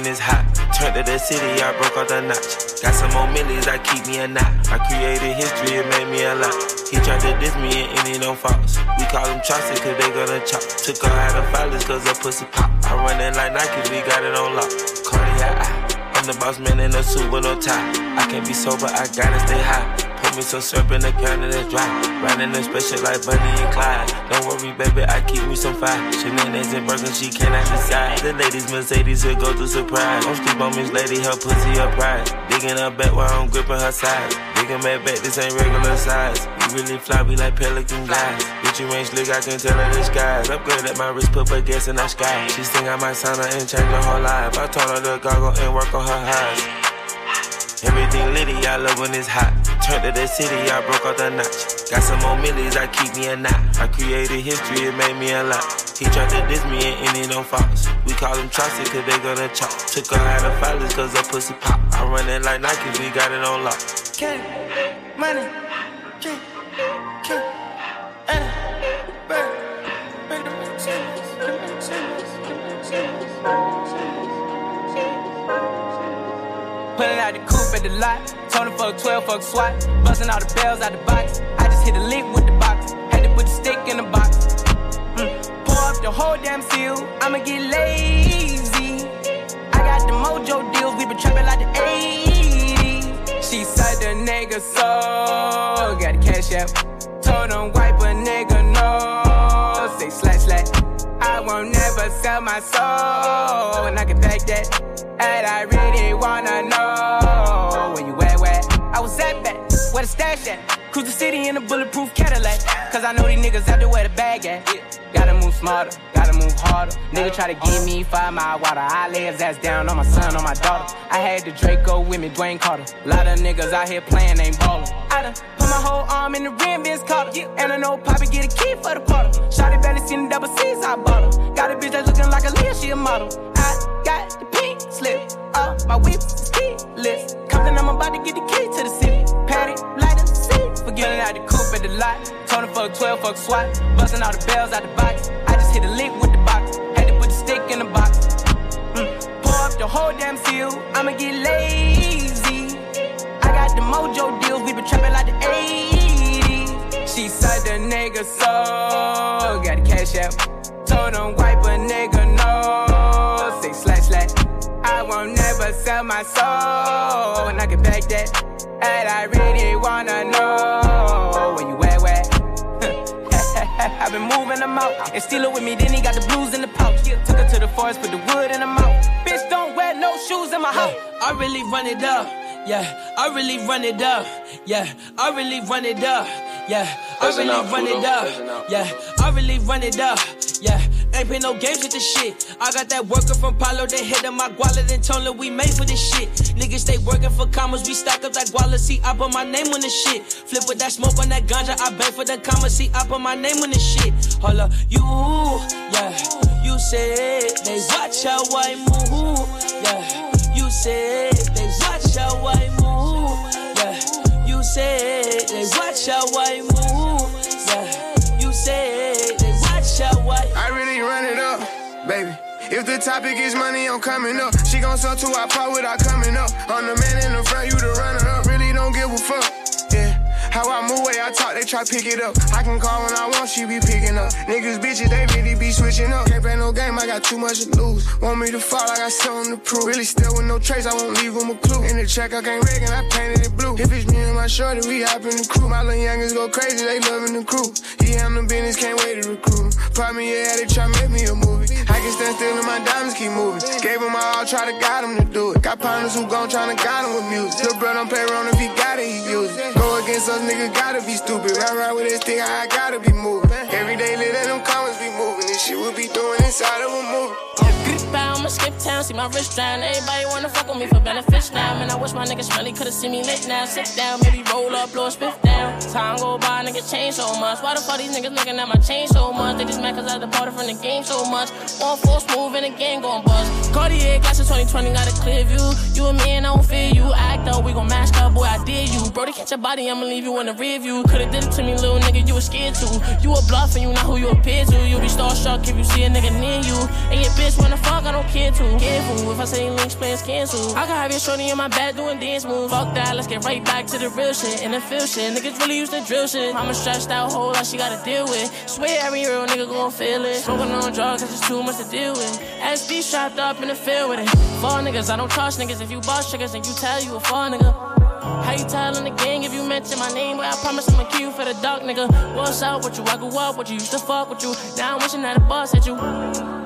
When it's hot. Turned to the city, I broke off the notch. Got some more millions, I keep me a knot. I created history, it made me a lot. He tried to diss me and any don't false. We call them Chaucer, cause they gonna chop. Took her out of filers, cause her pussy pop. I run it like Nike, we got it on lock. Cardiac, I'm the boss man in a suit with no tie. I can't be sober, I gotta stay high. Put me some syrup in the can and dry. Riding a special like Bonnie and Clyde. Don't worry, baby, I keep me some fire. Shenanigans and Birkin, she cannot decide. The ladies, Mercedes, will go through surprise. Don't sleep on this Lady, her pussy, her pride. Digging her back while I'm gripping her sides. Digging back back, this ain't regular size. You really fly, we like pelican guys. Bitch, you ain't slick, I can tell her the skies. Upgrade at my wrist, put her gas in the sky. She think I might sign her and change her whole life. I told her to goggle and work on her eyes. Everything litty, I love when it's hot. Turned to the city, I broke off the notch. Got some more millions, I keep me a knot. I created history, it made me a lot. He tried to diss me and any don't false. We call them Chaucer, cause they gonna chop. Took her out of filers, cause her pussy pop. I run it like Nike, we got it on lock. Candy, money. Eh, Bring the Pulling out the coupe at the lot. Told fuck 12, fuck SWAT. Busting all the bells out the box. I just hit a lick with the box. Had to put the stick in the box. Mm. Pour up the whole damn seal. I'ma get lazy. I got the mojo deals. We been trapping like the 80s. She said the nigga so. Got the cash out. Told him wipe a nigga no. Say slash slash. I won't never sell my soul. And I can back that. And I really wanna know where the stash at. Cruise the city in a bulletproof Cadillac. Cause I know these niggas out there where the bag at. Gotta move smarter, gotta move harder. Nigga try to give me five mile water. I lay his ass down on my son, on my daughter. I had the Draco with me, Dwayne Carter. Lot of niggas out here playing, ain't ballin'. I done put my whole arm in the rim, Vince Carter. And I know Poppy get a key for the quarter. Shotty barely seen the double C's, I bought her. Got a bitch that's looking like a Leah, she a model. I got the pink slip up, my whip is keyless. Compton, I'm about to get the key to the city. Patty, light up the seat. Forgetting out the coupe at the lot. Him fuck 12, fuck SWAT. Busting all the bells out the box. I just hit a lick with the box. Had to put the stick in the box. Mm. Pour up the whole damn seal. I'ma get lazy. I got the mojo deals. We been trapping like the 80s. She said the nigga so. Got the cash out. Told him wipe a nigga I won't never sell my soul. And I can back that. And I really wanna know where you at, where? I've been moving them out. And steal it with me, then he got the blues in the pouch. Took her to the forest, put the wood in the mouth. Bitch, don't wear no shoes in my house. I really run it up. Yeah, I really run it up. Yeah, I really run it up. Yeah, I really run it up. Yeah, I really run it up. Yeah, ain't play no games with this shit. I got that worker from Palo, they hit on my guala, then told her we made for this shit. Niggas stay working for commas, we stack up that guala, see, I put my name on this shit. Flip with that smoke on that ganja, I bang for the commas, see, I put my name on this shit. Hold up, you, yeah, you said they watch how I move, yeah, you said they watch how I move, yeah, you said they watch how I move, topic is money, I'm coming up. She gon' sell to our pot without coming up. I'm the man in the front, you the runner up. Really don't give a fuck. Yeah. How I move, way I talk, they try pick it up. I can call when I want, she be picking up. Niggas, bitches, they really be switching up. Can't play no game, I got too much to lose. Want me to fall, I got something to prove. Really still with no trace, I won't leave them a clue. In the check, I can't rig and I painted it blue. If it's me and my shorty, we hop in the crew. My little youngers go crazy, they loving the crew. He handle business, can't wait to recruit me, yeah, they try make me a movie. I can stand still and my diamonds keep moving. Gave my all, try to guide him to do it. Got partners who gon' tryna guide him with music. Lil' bro don't play around if he got it, he use it. Go against us, nigga, gotta be stupid. Ride around with this thing, I gotta be moving. Every day, let them comments be moving. This shit we be doing inside of a movie. I'ma skip town, see my wrist drown. Everybody wanna fuck with me for benefits now. Man, I wish my niggas really could've seen me lit now. Sit down, maybe roll up, blow a spiff down. Time go by, niggas change so much. Why the fuck these niggas looking at my chain so much? They just mad cause I departed from the game so much. One full smooth and the game gon' bust. Cartier glasses 2020 got a clear view. You and me and I don't fear you. Act up, we gon' mash up, boy, I did you. Brody, catch your body, I'ma leave you in the rear view. Could've did it to me, little nigga, you was scared to. You a bluff and you not who you appear to. You be starstruck if you see a nigga near you. And your bitch wanna fuck I don't care to. Careful, if I say links, plans cancel. I can have your shorty in my back doing dance moves. Fuck that, let's get right back to the real shit. And the feel shit, niggas really used to drill shit. Mama stressed out, whole lot she gotta deal with. Swear every real nigga gon' feel it. Smoking on drugs, cause it's too much to deal with. SD strapped up in the field with it. Fall niggas, I don't trust niggas. If you boss triggers and you tell you a fall nigga. How you telling the gang if you mention my name? But I promise I'ma kill you for the dark nigga. What's up with you? I grew up with you, used to fuck with you. Now I'm wishing that a boss at you.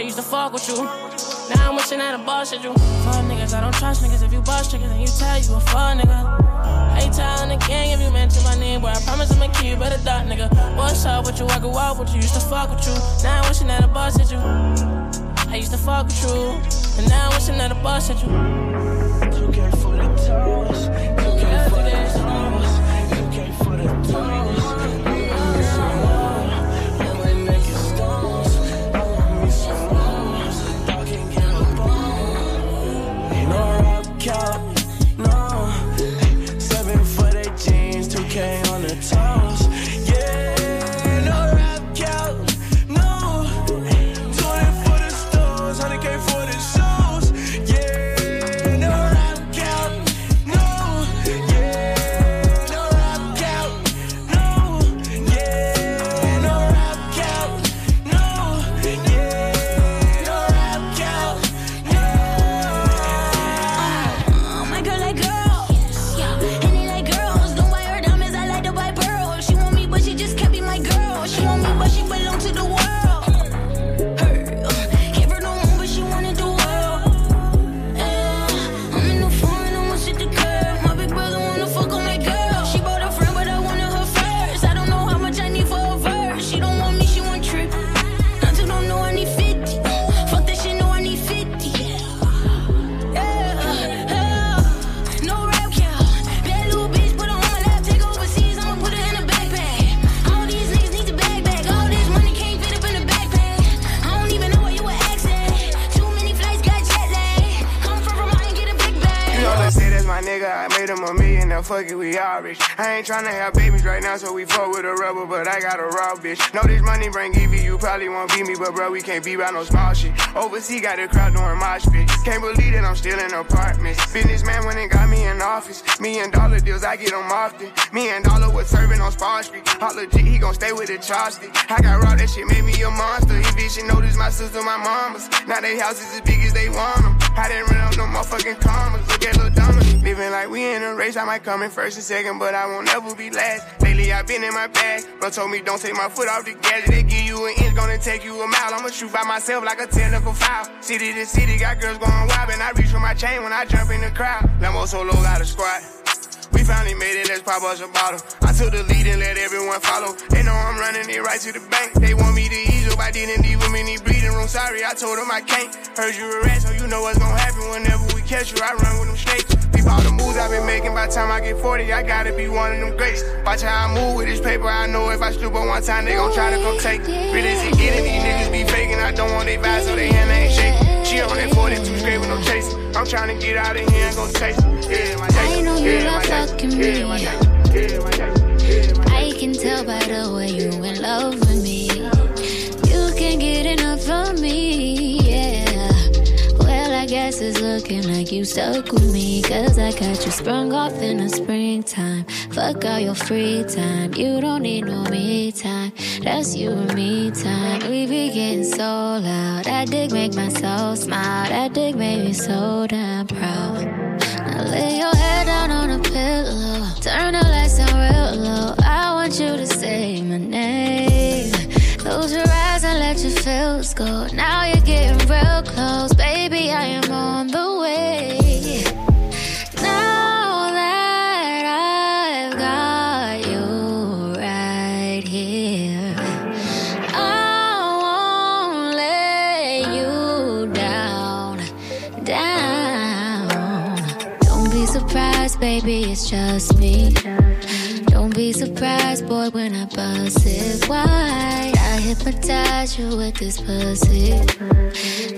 I used to fuck with you. Now I'm wishing that boss at you. Fuck niggas, I don't trust niggas. If you boss triggers and you tell you a fuck nigga. How you telling the gang if you mention my name? But I promise I'ma kill you the dark nigga. What's up with you? I grew up with you, used to fuck with you. Now I'm wishing that boss at you. I used to fuck with you, and now I'm wishing that boss at you. Too care for the toes. Money bring Evie, you probably won't beat me, but bro, we can't be by no small shit. Overseas got a crowd doing mosh pit. Can't believe that I'm still in apartments. Businessman went and got me in office. Me and Dollar deals, I get them often. Me and Dollar was serving on Spawn Street. Hot legit, he gon' stay with the chopstick. I got raw, that shit made me a monster. Evie should notice my sister, my mamas. Now they houses as big as they want. I didn't run up no motherfucking commas. Look at Lil Dominic. Living like we in a race. I might come in first and second, but I won't ever be last. Lately I've been in my bag. Bro told me don't take my foot off the gas. They give you an inch, gonna take you a mile. I'ma shoot by myself like a technical foul. City to city, got girls going wild. And I reach for my chain when I jump in the crowd. Lambo solo got a squad. We finally made it, let's pop us a bottle. I took the lead and let everyone follow. They know I'm running it right to the bank. They want me to up, I didn't leave them in the breathing room. Sorry, I told them I can't. Heard you a rat, so you know what's gonna happen whenever we catch you. I run with them snakes. Peep all the moves I've been making by the time I get 40, I gotta be one of them greats. Watch how I move with this paper, I know if I stoop on one time, they gon' try to come take. Really, is it getting these niggas be faking? I don't want they vibes, so they hand ain't shaking. She on that 42 straight with no chasing. I'm trying to get out of here and go chase. Yeah, my I know you love fucking me. I can tell by the way you in love Well, I guess it's looking like you stuck with me. Cause I got you sprung off in the springtime. Fuck all your free time. You don't need no me time. That's you and me time. We be getting so loud. That dick make my soul smile. That dick made me so damn proud. Now lay your head down on a pillow. Turn the lights down real low. I want you to say my name. Close your eyes feels go. Now you're getting real close. Baby, I am on the way. Now that I've got you right here, I won't let you down, down. Don't be surprised, baby, it's just me. Surprised, boy, when I bust it wide. I hypnotize you with this pussy.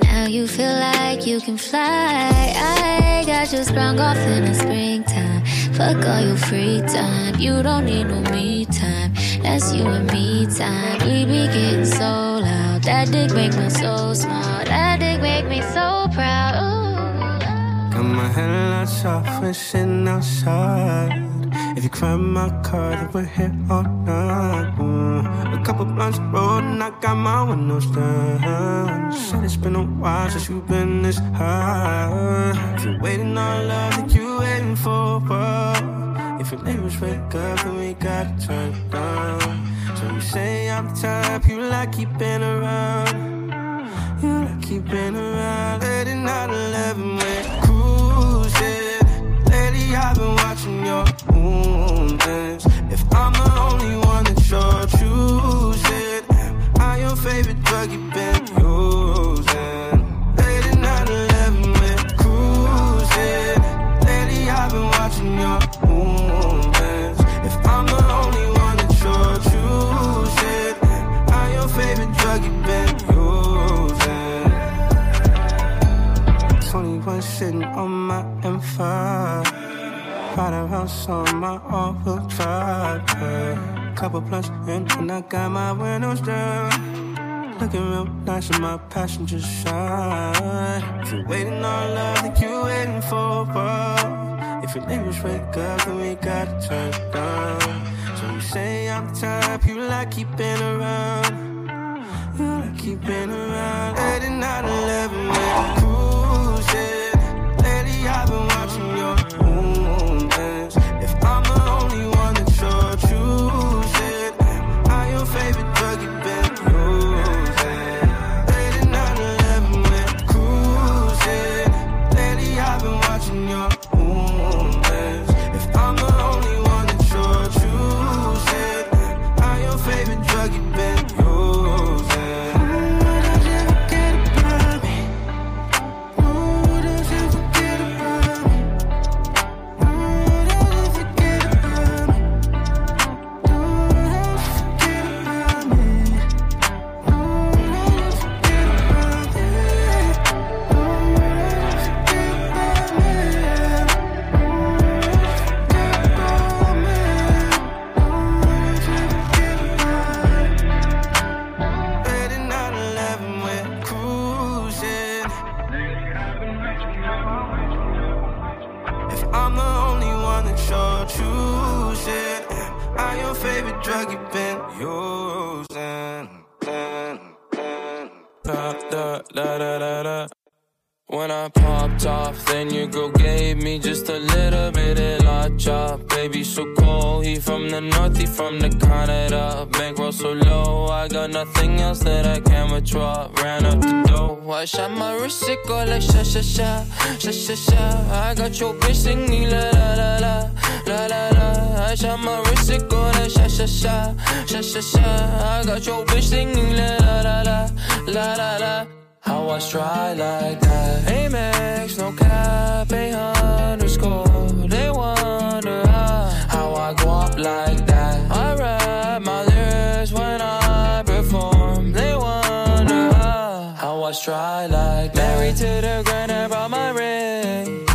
Now you feel like you can fly. I got you sprung off in the springtime. Fuck all your free time. You don't need no me time. That's you and me time. We be getting so loud. That dick make me so smart. That dick make me so proud. Ooh. Got my headlights off sitting outside. If you climb my car, then we're here all night. Mm. A couple blunts rolled and I got my windows down. Said it's been a while since you've been this high. If you're waiting on love, then you waiting for what? If your neighbors wake up, then we gotta turn it down. So you say I'm the type you like keeping around. You like keeping around. Late at night, 11, your movements. If I'm the only one that you're choosing, am I your favorite drug you've been using? My passenger side. If you're waiting on love, then you're waiting for what? If your neighbors wake up, then we gotta turn it down. So you say I'm the type you like keeping around. You like keeping around. Late at night, 11, we're the I brought my ring.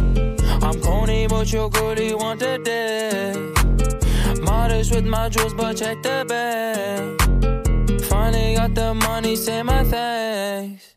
I'm corny, but your girlie want the dick. Modest with my jewels, but check the bag. Finally got the money, say my thanks.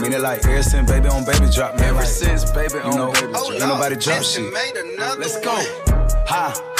Mean, it like ever since baby on baby drop, man. Ever like, since baby you on know, baby ain't nobody drop shit. Let's go. Ha.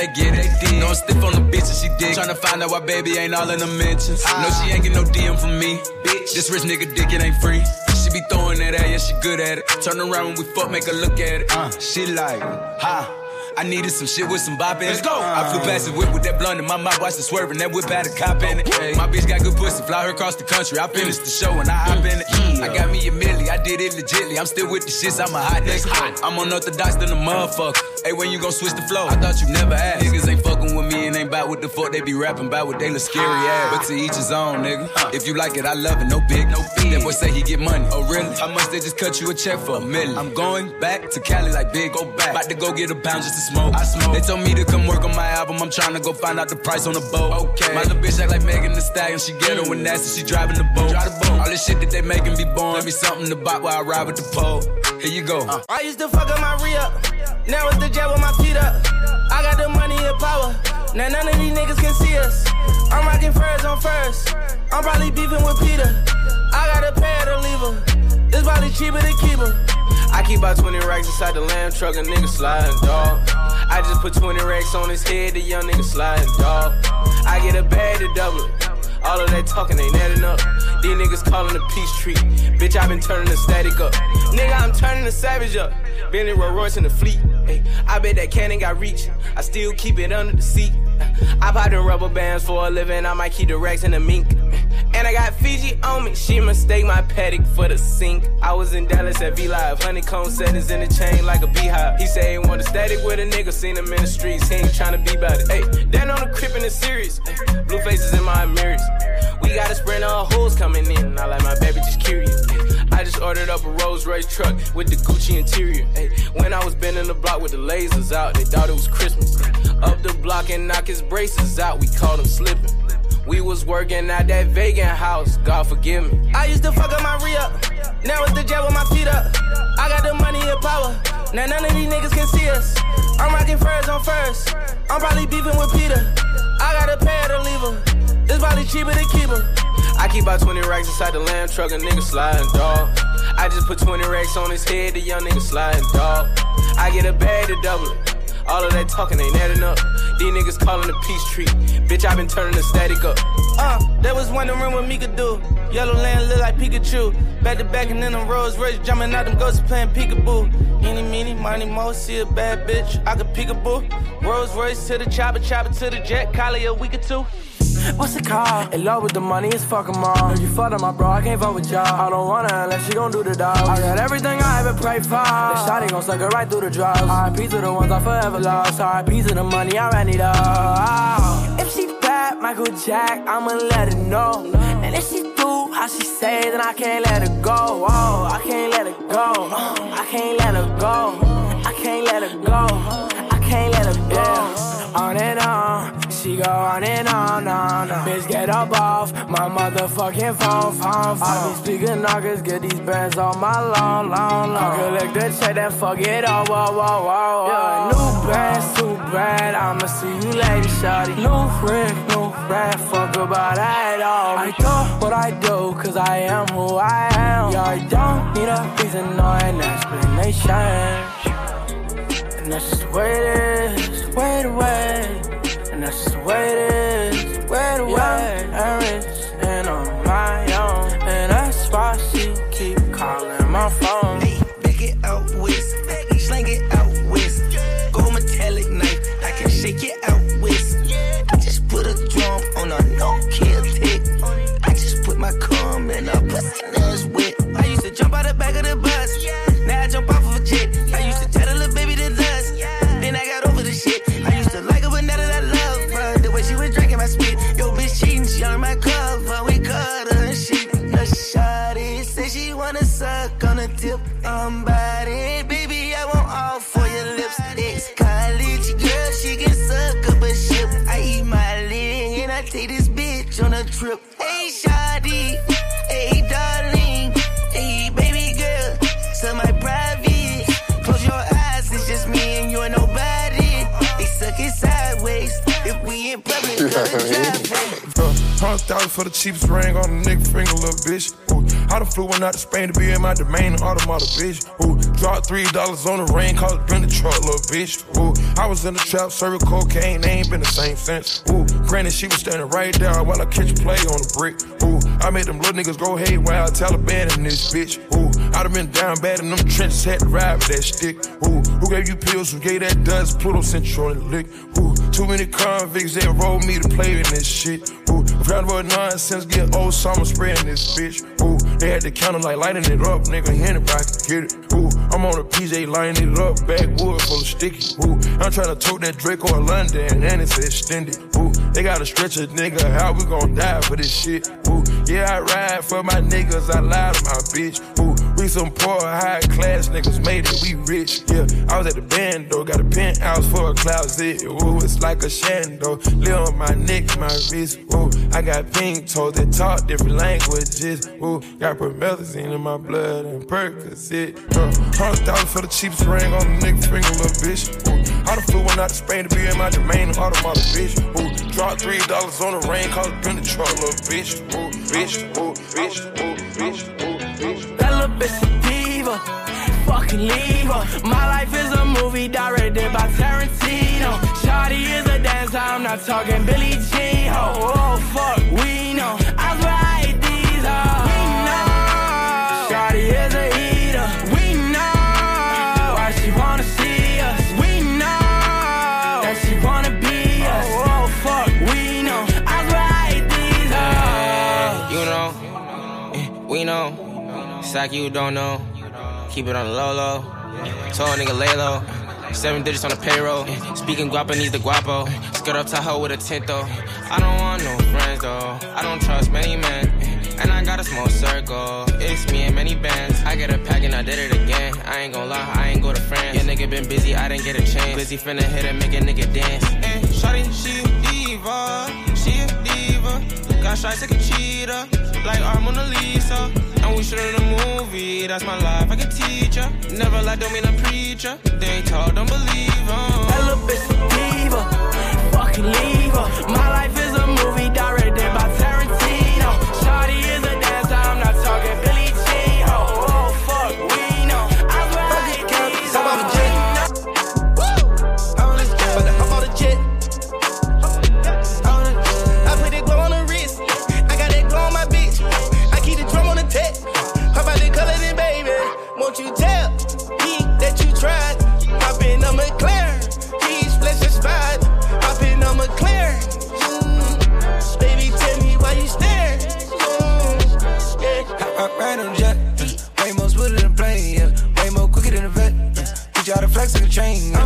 they get it. No, I'm stiff on the bitch and she dig. Tryna find out why baby ain't all in the mentions. No, she ain't get no DM from me. Bitch, this rich nigga dick, it ain't free. She be throwing that at, yeah, she good at it. Turn around when we fuck, make her look at it. Uh, she like, ha. I needed some shit with some bop in it. Let's go. I flew past the whip with that blunt in my mouth, watched it swerving. That whip had a cop in it. Okay. My bitch got good pussy, fly her across the country. I finished the show and I hop in it. I got me a milli, I did it legitly. I'm still with the shits, I'm a hot nigga. I'm unorthodox than a motherfucker. Hey, when you gon' switch the flow? I thought you never asked. Niggas ain't with me and ain't bout what the fuck they be rapping about what they look scary ass. But to each his own, nigga. If you like it, I love it, no big, no fee. That boy say he get money. Oh, really? How much they just cut you a check for? A million. I'm going back to Cali like big, go back. About to go get a pound just to smoke. I smoke. They told me to come work on my album. I'm trying to go find out the price on the boat. Okay. My little bitch act like Megan Thee Stallion. She ghetto and nasty. She driving the boat. Drive the boat. All this shit that they making be born. Let me something to buy while I ride with the pole. Here you go. Uh. I used to fuck up my re up. Now it's the jet with my feet up. I got the money and power. Now none of these niggas can see us. I'm rocking furs on first. I'm probably beefing with Peter. I got a pair to leave her. It's probably cheaper to keep her. I keep about 20 racks inside the lamb truck, a nigga sliding, dog. I just put 20 racks on his head, the young nigga sliding, dog. I get a bag to double it. All of that talking ain't adding up. These niggas calling a peace treat. Bitch, I been turning the static up. Nigga, I'm turning the savage up. Bentley Rolls Royce in the fleet. Hey, I bet that cannon got reach. I still keep it under the seat. I pop in rubber bands for a living. I might keep the racks in the mink. And I got Fiji on me. She mistake my paddock for the sink. I was in Dallas at V Live. Honeycomb settings in the chain like a beehive. He say he want a static with a nigga. Seen him in the streets. He ain't tryna be about it. Hey, then on the crib in the series. Blue faces in my mirrors. We got a sprint of hoes coming in. I like my baby just curious. I just ordered up a Rolls Royce truck with the Gucci interior. Ay, when I was bending the block with the lasers out, they thought it was Christmas. Up the block and knock his braces out, we caught him slipping. We was working at that vegan house, God forgive me. I used to fuck up my re up. Now it's the jet with my feet up. I got the money and power. Now none of these niggas can see us. I'm rocking furs on first. I'm probably beefing with Peter. I got a pair to leave her. It's probably cheaper to keep her. I keep about 20 racks inside the lamb truck, a nigga sliding, dog. I just put 20 racks on his head, the young nigga sliding, dog. I get a bag to double it. All of that talking ain't adding up. These niggas calling a peace treat. Bitch, I been turning the static up. Uh, that was wondering what me could do. Yellow land look like Pikachu. Back to back and then them Rolls Royce jumping out them ghosts playing peekaboo. Eeny, meeny, money, mo, see a bad bitch. I could peekaboo. Rolls Royce to the chopper, chopper to the jet. Collie a week or two. What's it called? In love with the money, it's fuck 'em all. You fuck up my bro, I can't fuck with y'all. I don't wanna unless she gon' do the dog. I got everything I ever prayed for. That shotty gon' suck it right through the drugs. RIP to the ones I forever lost. RIP to the money I ran it up. If she bad, Michael Jack, I'ma let her know. And if she do how she say, then I can't let her go. Oh, I can't let her go. I can't let her go. I can't let her go. I can't let her go. On and on, she go on and on, on, on. Bitch, get up off my motherfucking phone, phone, phone. I be speaking knockers, get these bands on my long, long, long. I collect the check, then fuck it all, whoa, whoa, whoa, whoa. Yeah, new bands, too bad, I'ma see you later, shawty. New friend, new friend, fuck about that all. I do what I do, cause I am who I am. Yeah, I don't need a reason or an explanation. And that's just the way it is, the way the way. And that's just the way it is, way the way. I'm rich Hundred thousand for the cheapest ring on a nigga finger, little bitch. Ooh, I done flew one out to Spain to be in my domain, automata, bitch. Ooh, dropped three dollars on the rain, called it bring the truck, little bitch. Ooh, I was in the trap, serving cocaine, ain't been the same since. Ooh, granted, she was standing right there while I catch play on the brick. Ooh, I made them little niggas go haywire, Taliban in this bitch. Ooh, I done been down bad in them trenches, had to ride with that stick. Ooh, who gave you pills? Who gave that dust? Pluto Central the lick. Ooh, too many convicts that rolled me to play in this shit. Ooh, round about nonsense, get old summer spraying this bitch. Ooh, they had the counter like lighting it up, nigga. Anybody can get it. Ooh, I'm on a PJ lining it up, backwood full of sticky. Ooh, I'm trying to tote that Drake or London, and it's extended. They gotta stretch a nigga, how we gon' die for this shit? Ooh, yeah, I ride for my niggas, I lie to my bitch. Ooh, we some poor, high class niggas made it, we rich. Yeah, I was at the band though, got a penthouse for a closet. Ooh, it's like a shando. Live on my neck, my wrist. Ooh, I got pink toes that talk different languages. Ooh, got promethazine in my blood and Percocet. Uh, Hundred thousand for the cheapest ring on the nigga finger, little bitch. I done flew one out to Spain to be in my domain, automata, bitch. Ooh, dropped three dollars on the rain, cause it been the truck, little bitch. Ooh, bitch, ooh, bitch, ooh, bitch, ooh, bitch. That little bitch a diva. Fucking leave her. My life is a movie directed by Tarantino. Shawty is a dancer, I'm not talking Billie Jean. Oh, oh fuck, we know. Like you don't know. Keep it on the low low. Told nigga lay low. Seven digits on the payroll. Speaking guapo needs the guapo. Skirt up Tahoe with a tint though. I don't want no friends though. I don't trust many men. And I got a small circle. It's me and many bands. I get a pack and I did it again. I ain't gon' lie, I ain't go to France. Your nigga been busy, I didn't get a chance. Busy finna hit and make a nigga dance. And shawty, she a diva. She a diva. Got shots like a cheetah. Like our Mona Lisa. And we shooting a movie. That's my life, I can teach ya. Never lie, don't mean I'm preacher. They ain't tall, don't believe 'em. That little bitch diva. Fucking leave her. My life is a movie directed by Tarantino. Train.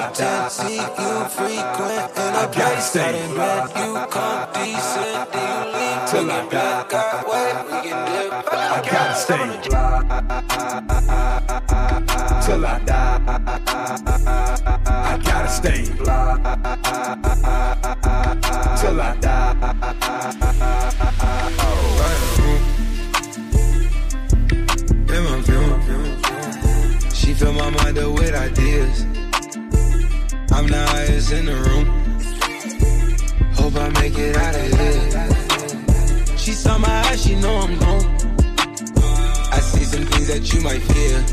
My top 10. See you frequent in a place that. You come decent, you leave till I back. Got way, we can dip. I gotta stay. Till I die. I gotta stay. Till I view. She fill my mind up with ideas. I'm the highest in the room. Hope I make it out of here. She saw my eyes, she know I'm gone. I see some things that you might fear.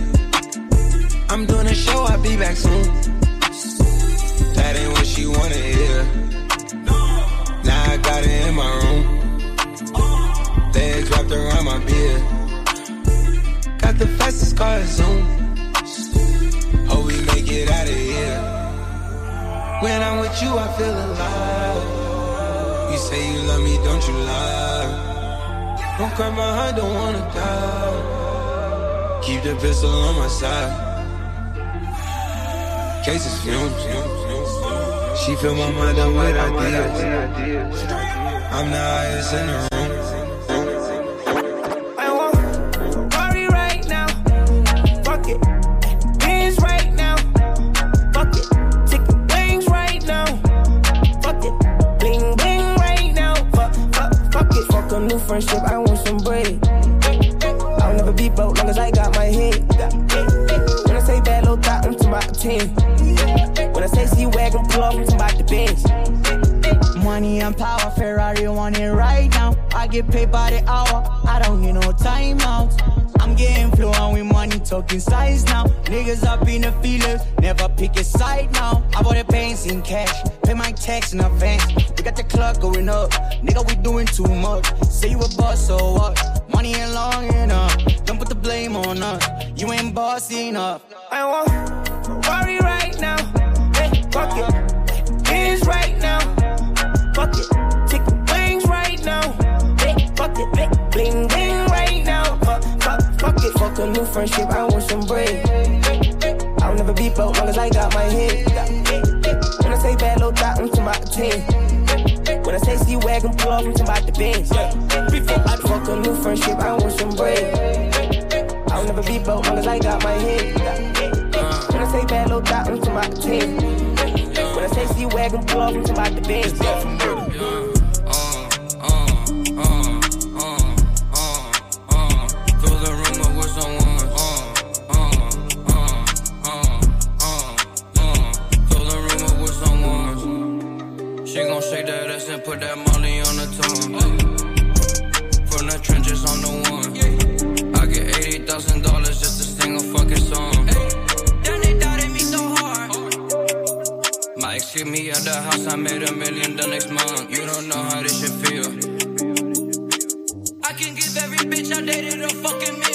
I'm doing a show, I'll be back soon. That ain't what she wanna hear. Now I got it in my room. Legs wrapped around my beard. Got the fastest car Zoom. Hope we make it out of here. When I'm with you, I feel alive. You say you love me, don't you lie? Don't cry my heart, don't wanna die. Keep the pistol on my side. Cases fumes. She fill my mind up with ideas. I'm the highest in the room. wagon plug, we about to best bet from murder. Uh, uh, uh, yeah. She gon' shake that ass and put that molly on the tongue. From the trenches, I'm the one. I get eighty thousand house, I made a million the next month. You don't know how this should feel. I can give every bitch I dated a fucking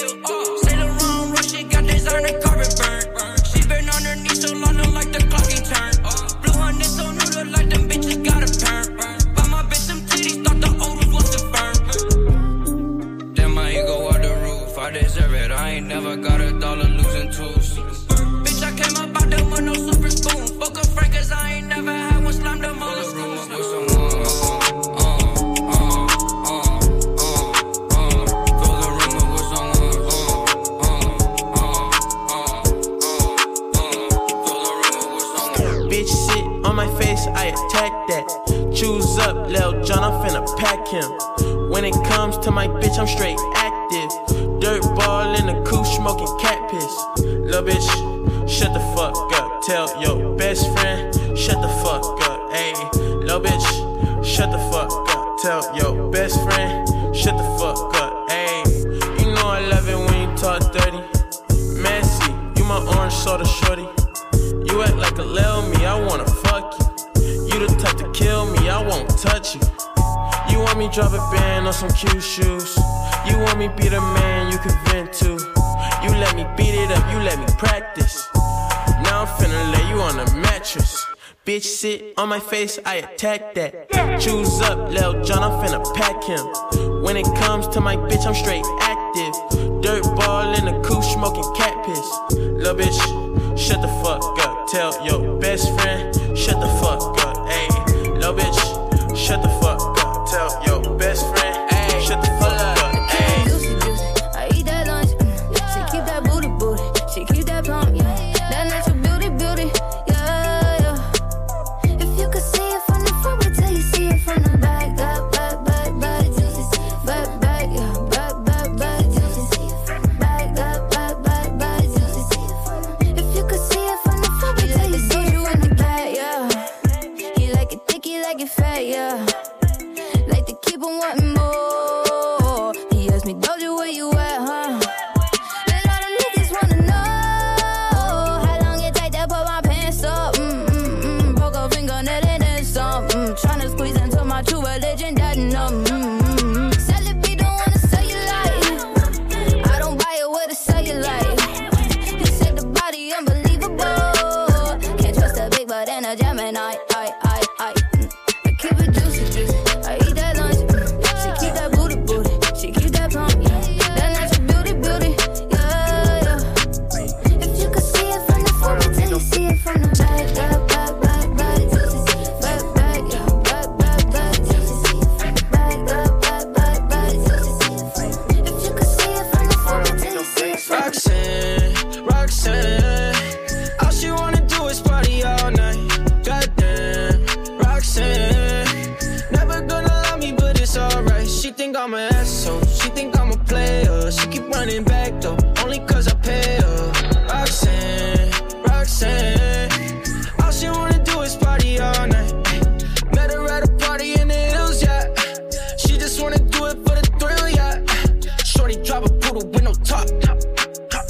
smoking cat piss. Little bitch, shut the fuck up. Tell your best friend, shut the fuck up. Ayy, little bitch, shut the fuck up. Tell your best friend, shut the fuck up. Ayy, you know I love it when you talk dirty. Messy, you my orange soda shorty. You act like a lil me, I wanna fuck you. You the type to kill me, I won't touch you. You want me drop a band on some cute shoes. You want me be the man you can vent to. You let me beat it up, you let me practice. Now I'm finna lay you on a mattress. Bitch, sit on my face, I attack that. Choose up, Lil John, I'm finna pack him. When it comes to my bitch, I'm straight active. Dirt ball in the coupe, smoking cat piss. Lil bitch, shut the fuck up. Tell your best friend, shut the fuck up. Ayy, lil bitch, shut the fuck up. Tell your best friend. like it fair, yeah. Like to keep on wanting more.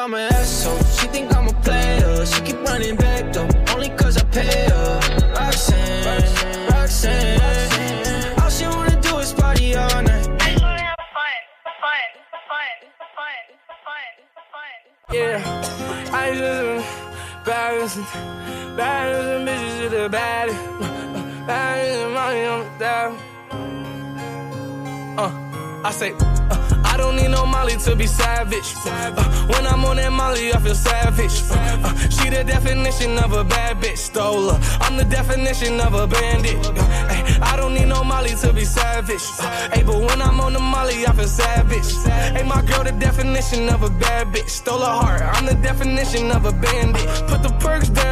I'm an asshole. She think I'm a player. She keep running back though, only cause I pay her. Roxanne, Roxanne. All she wanna do is party all night. Yeah, I just baddest, baddest bitches to the baddest, baddest money on the dial. Uh, I say. Uh, I don't need no Molly to be savage. Uh, when I'm on that Molly, I feel savage. Uh, uh, she the definition of a bad bitch. Stole her. I'm the definition of a bandit. Uh, I don't need no Molly to be savage. Uh, hey, but when I'm on the Molly, I feel savage. Hey, my girl, the definition of a bad bitch. Stole her heart. I'm the definition of a bandit. Put the perks down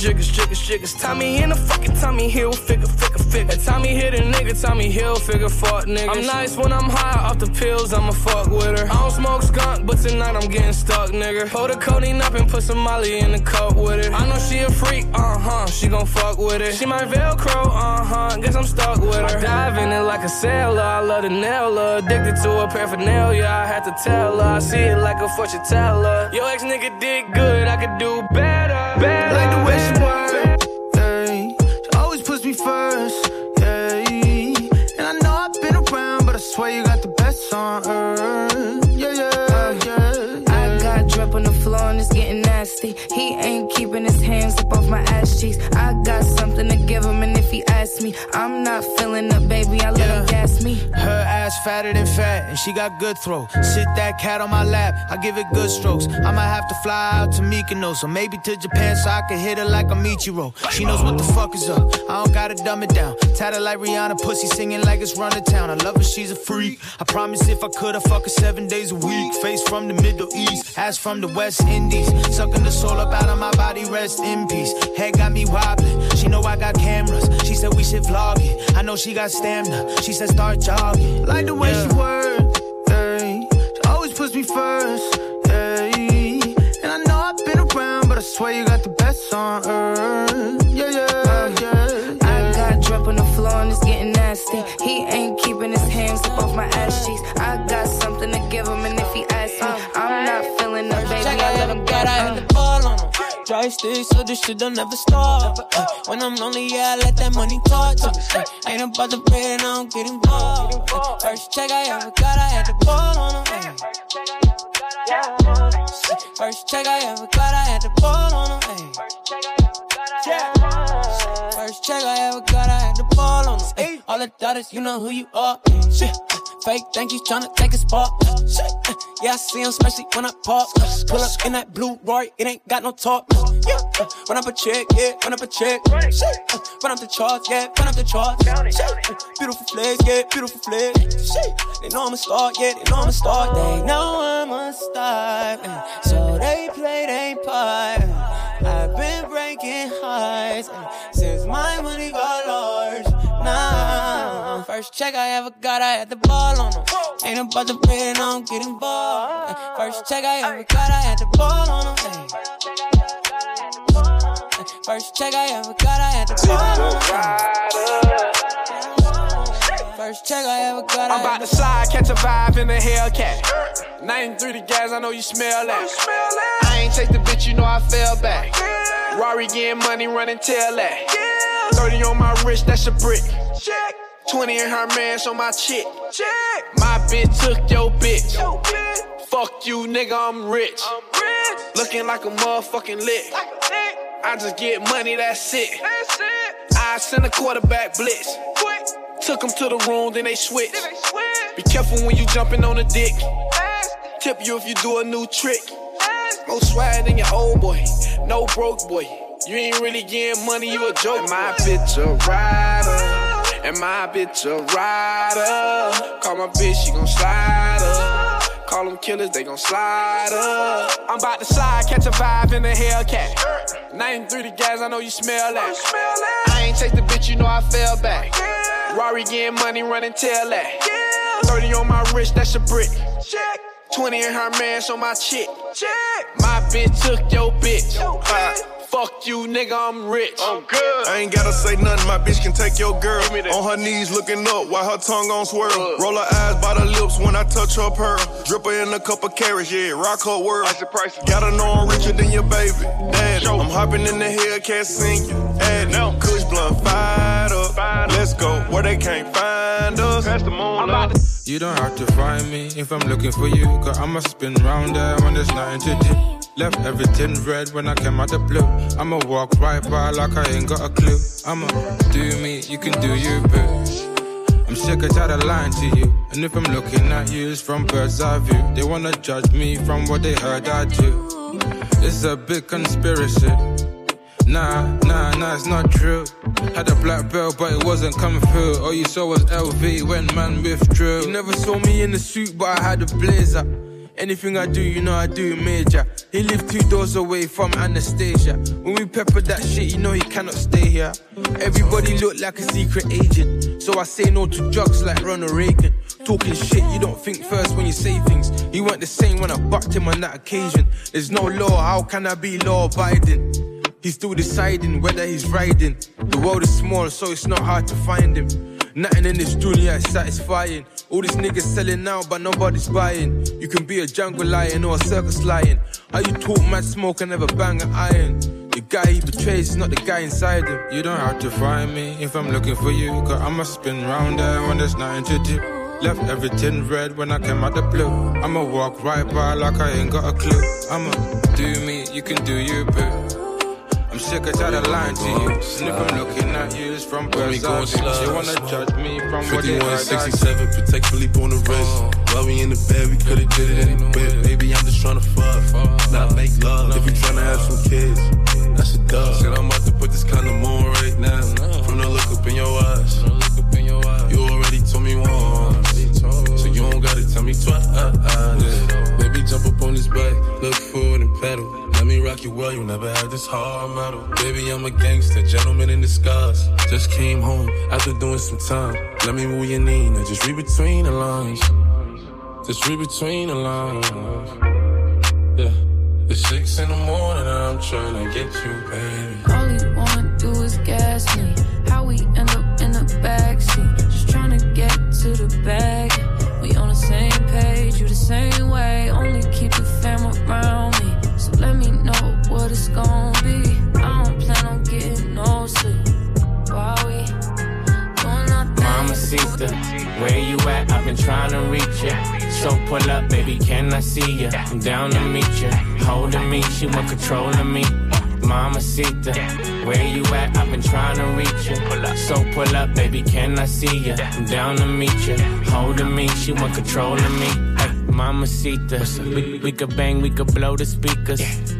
jiggers, jiggers, jiggers. Tommy in the fucking Tommy Hill, figure, figure, figure. Tommy hit a nigga, Tommy Hill, figure, fuck niggas. I'm nice when I'm high off the pills, I'ma fuck with her. I don't smoke skunk, but tonight I'm getting stuck, nigga. Pull the codeine up and put some Molly in the cup with it. I know she a freak, uh huh. She gon' fuck with it. She my Velcro, uh huh. Guess I'm stuck with her. I dive in it like a sailor. I love the nail her. Addicted to her paraphernalia. I had to tell her. I see it like a fortune teller. Yo, ex nigga did good. I could do better. Better. Like swear you got the best on earth, yeah, yeah, uh, yeah. I got drip on the floor and it's getting nasty. He ain't keeping his hands up off my ass cheeks. I got something to give him, and asks me, I'm not feeling up, baby. I let him gas me. Her ass fatter than fat, and she got good throw. Sit that cat on my lap, I give it good strokes. I might have to fly out to Mykonos, or maybe to Japan so I can hit her like a Michiro. She knows what the fuck is up. I don't gotta dumb it down. Tatted like Rihanna, pussy singing like it's run to town. I love her, she's a freak. I promise if I could, I fuck her seven days a week. Face from the Middle East, ass from the West Indies. Sucking the soul up out of my body, rest in peace. Head got me wobbling. She know I got cameras. She said we should vlog it. I know she got stamina. She said start jogging. Like the way she work, stick, so this shit don't never stop. Uh. Ay, when I'm lonely, yeah, I let that money talk to me. Ay, ain't about the bread, I don't get involved. Ay, first check I ever got, I had the ball on him. First check I ever got, I had the ball on him. First check I ever got, I had the ball on. Ay, all the daughters, you know who you are. Shit. Fake think he's tryna take a spot. Yeah, I see him, especially when I pop. Pull up in that blue Roy, it ain't got no. Yeah. Run up a check, yeah, run up a check. Run up the charts, yeah, run up the charts. Beautiful flex, yeah, beautiful. Shit. They know I'm a star, yeah, they know I'm a star. They know I'm a star, so they play they part. I've been breaking hearts since my money got large. First check I ever got, I had the ball on them. Ain't about the bread, I don't get involved. First check I ever got, I had the ball on them. First check I ever got, I had the ball on them. First check I ever got, I had the ball on them. I'm about to slide, catch a vibe in the Hellcat. 93 the gas, I know you smell that. I ain't take the bitch, you know I fell back. Rari getting money, running tail that. 30 on my wrist, that's a brick. 20 in her man's on my chick. My bitch took your bitch. Fuck you, nigga, I'm rich. Looking like a motherfucking lick. I just get money, that's it. I send a quarterback blitz. Quick. Took them to the room, then they switch. Be careful when you jumping on a dick. Tip you if you do a new trick. More swag than your old boy. No broke boy. You ain't really getting money, you a joke. My bitch a rider. And my bitch a rider. Call my bitch, she gon' slide up. Call them killers, they gon' slide up. I'm about to slide, catch a vibe in the Hellcat. 93 the gas, I know you smell that. I ain't chase the bitch, you know I fell back. Rory getting money, running tail that. 30 on my wrist, that's a brick. 20 in her man, so my chick. My bitch took your bitch. Uh, Fuck you, nigga, I'm rich. I'm good. I ain't gotta say nothing, my bitch can take your girl. On her knees looking up while her tongue on swirl. Roll her eyes by the lips when I touch her pearl. Drip her in a cup of carrots, yeah, rock her world. Gotta know I'm richer than your baby. Daddy, I'm hopping in the Hellcat, sing you. Add now. Kush blunt, fired up. Let's go where they can't find us. Pass the moon up. You don't have to find me if I'm looking for you. Cause I'ma spin round there when there's nothing to do. Left everything red when I came out the blue. I'ma walk right by like I ain't got a clue. I'ma do me, you can do you, boo. I'm sick of tired of lying to you. And if I'm looking at you, it's from bird's eye view. They wanna judge me from what they heard I do. It's a big conspiracy. Nah, nah, nah, it's not true. Had a black belt, but it wasn't coming through. All you saw was LV when man withdrew. You never saw me in the suit, but I had a blazer. Anything I do, you know I do major. He lived two doors away from Anastasia. When we pepper that shit, you know he cannot stay here. Everybody look like a secret agent. So I say no to drugs like Ronald Reagan. Talking shit, you don't think first when you say things. He weren't the same when I bucked him on that occasion. There's no law, how can I be law abiding? He's still deciding whether he's riding. The world is small, so it's not hard to find him. Nothing in this dunya is satisfying. All these niggas selling out, but nobody's buying. You can be a jungle lion or a circus lion. How you talk mad smoke and never bang an iron? The guy he betrays is not the guy inside him. You don't have to find me if I'm looking for you. Cause I'ma spin round there when there's nothing to do. Left everything red when I came out the blue. I'ma walk right by like I ain't got a clue. I'ma do me, you can do you, boo. I'm sick of tired of lying to you. And if I'm looking at you, it's from bird's eye view. They wanna judge me from what they heard. 67, Patek Philippe on the wrist. While we in the bed, we could've did it in the bed. Baby, I'm just tryna fuck, not make love. If you tryna have some kids, that's a dub. Said I'm about to put this condom on right now. From the look up in your eyes, you already told me once, so you don't gotta tell me twice. Baby, jump up on this bike, look forward and pedal. Let me rock you well, you never had this hard metal. Baby, I'm a gangster, gentleman in disguise. Just came home after doing some time. Let me move your knee, now just read between the lines. Just read between the lines. Yeah. It's six in the morning I'm trying to get you, baby. All he wanna do is gas me. How we end up in the backseat. Just trying to get to the bag. We on the same page, you the same way. Only keep the fam around what it's gonna be. I don't plan on getting no sleep. While we doing our thing. Mamacita, where you at? I've been trying to reach ya. So pull up, baby, can I see ya? I'm down to meet ya. Holding me, she want control of me. Mamacita, where you at? I've been trying to reach ya. So pull up, baby, can I see ya? I'm down to meet ya. Holding me, she want control of me. Hey, Mamacita, we, we could bang, we could blow the speakers.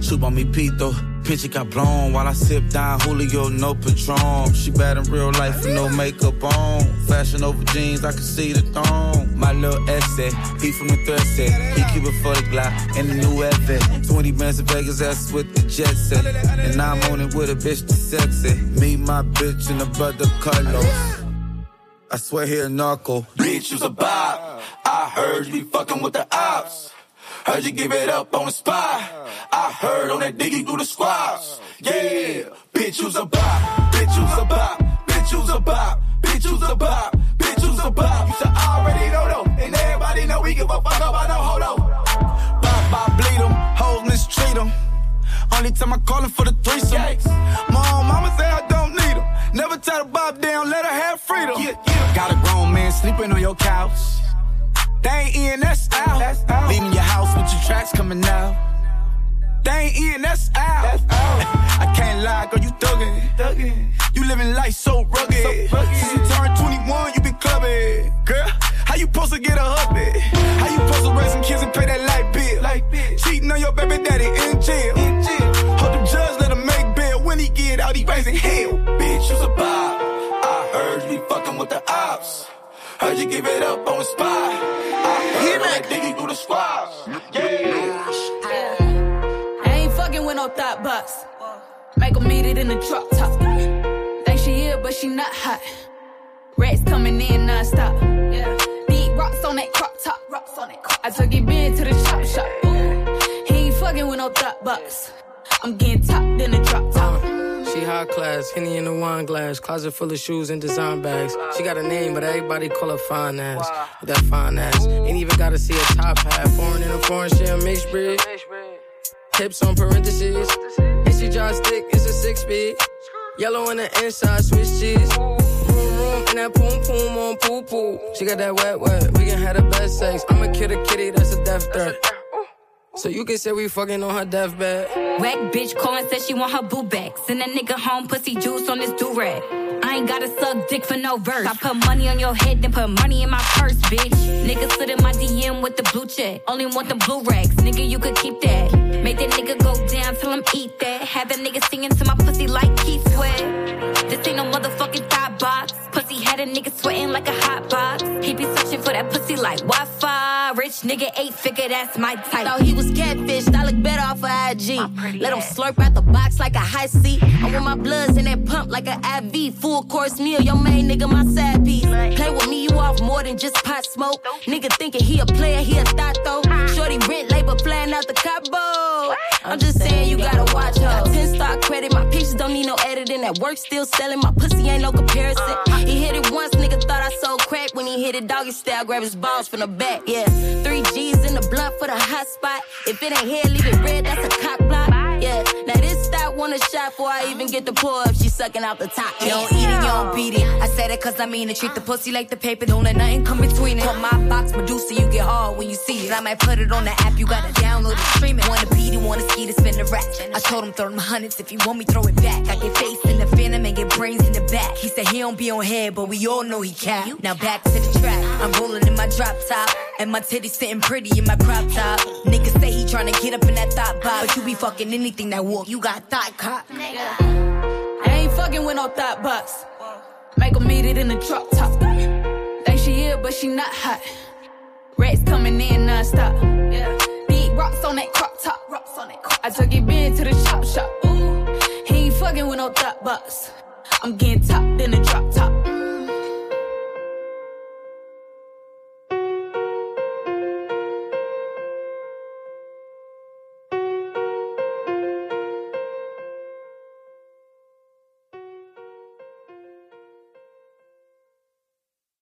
Soup on me, Pito. Picture got blown while I sip down Julio, no Patron. She bad in real life with no makeup on. Fashion over jeans, I can see the thong. My little essay, he from the third set. He keep it for the Glock and the new Evan. 20 bands in Vegas, that's with the jet set. And I'm on it with a bitch that's sexy. Me, my bitch, and the brother Carlos. I swear he a narco. Bitch, you's a bop. I heard you be fucking with the ops. Heard you give it up on the spot. I heard on that diggy through the squats. Yeah, bitch, you's a bop. Bitch, you's a bop. Bitch, you's a bop. Bitch, you's a bop. Bitch, you's a bop. You should already know though. And everybody know we give a fuck about no hold up. Bop, bop, bleed them. Hoes mistreat them. Only time I call him for the threesome. Yikes. Mom, mama say I don't need him. Never tell the bob down, let her have freedom. Yeah, yeah. Got a grown man sleeping on your couch. They ain't in, that's out. That's out. Leaving your house with your tracks coming out. They ain't in, that's out. That's out. I can't lie, girl, you thuggin'. thuggin'. You living life so rugged. so rugged. Since you turned 21, you been clubbing. Girl, how you supposed to get a hubby? How you supposed to raise some kids and pay that light bill? Light bill. Cheating on your baby daddy in jail. In jail. Hope the judge let him make bail. When he get out, he raising hell. Bitch, you's a bop. I heard you be fucking with the ops. Heard you give it up on the spot. I heard all that diggy through the squads. Yeah. I ain't fucking with no thought box. Make 'em meet it in the drop top. Think she here, but she not hot. Rats coming in non-stop. Yeah. Deep rocks on that crop top. Rocks on that crop. I took it been to the chop shop. He ain't fucking with no thought box. I'm getting top in the drop top. She high class, Henny in the wine glass, closet full of shoes and design bags. She got a name, but everybody call her fine ass. With that fine ass, ain't even gotta see a top hat. Foreign in a foreign, she a mixed breed. Hips on parentheses, and she drive stick, it's a six speed. Yellow on the inside, Swiss cheese. Room, room, and that poom poom on poo poo. She got that wet wet, we can have the best sex. I'm a kid, a kitty, that's a death threat. So you can say we fucking on her deathbed. Whack bitch calling said she want her boo back. Send that nigga home, pussy juice on this do rag. I ain't gotta suck dick for no verse. I put money on your head, then put money in my purse, bitch. Nigga slid in my DM with the blue check. Only want the blue racks, nigga, you could keep that. Make that nigga go down, tell him eat that. Have that nigga singing to my pussy like Keith Sweat. This ain't no motherfucking thought box. Pussy had a nigga sweating like a hot box. He be searching for that pussy like Wi-Fi. Rich nigga, eight figure, that's my type. Thought he was catfished, I look better off of IG. Let him slurp out the box like a high seat. I want my bloods in that pump like an IV. Full course meal, your main nigga, my side piece. Play with me, you off more than just pot smoke. Nigga thinking he a player, he a thought though. Shorty rent labor flying out the Cabo. I'm just saying you gotta watch her. Got 10 star credit, my pictures don't need no editing. That work still selling, my pussy ain't no comparison. He hit it once, nigga thought I sold crack. When he hit it doggy style, grab his balls from the back. Yeah, three G's in the blunt for the hot spot. If it ain't here, leave it red, that's a cock block. Yeah, now this stop want a shot before I even get the pull up? She sucking out the top. You don't eat it, you don't beat it. I said it cause I mean it. Treat the pussy like the paper, don't let nothing come between it. Put my box Medusa, you get hard when you see it. I might put it on the app, you gotta download it, stream it. Wanna beat it, wanna ski to spin the rack. I told him throw them hundreds, if you want me, throw it back. I get face in the phantom and get brains in the back. He said he don't be on head, but we all know he cap. Now back to the track. I'm rolling in my drop top, and my titties sitting pretty in my crop top. Niggas say he tryna get up in that thought box, but you be fucking anything that walk. You got thought cop. Nigga. I ain't fucking with no thought box. Make 'em meet it in the drop top. Think she here, but she not hot. Rats coming in non-stop. Yeah. Big rocks on that crop top. Rocks on that crop I took it been to the chop shop. Ooh. He ain't fucking with no thought box. I'm getting top in the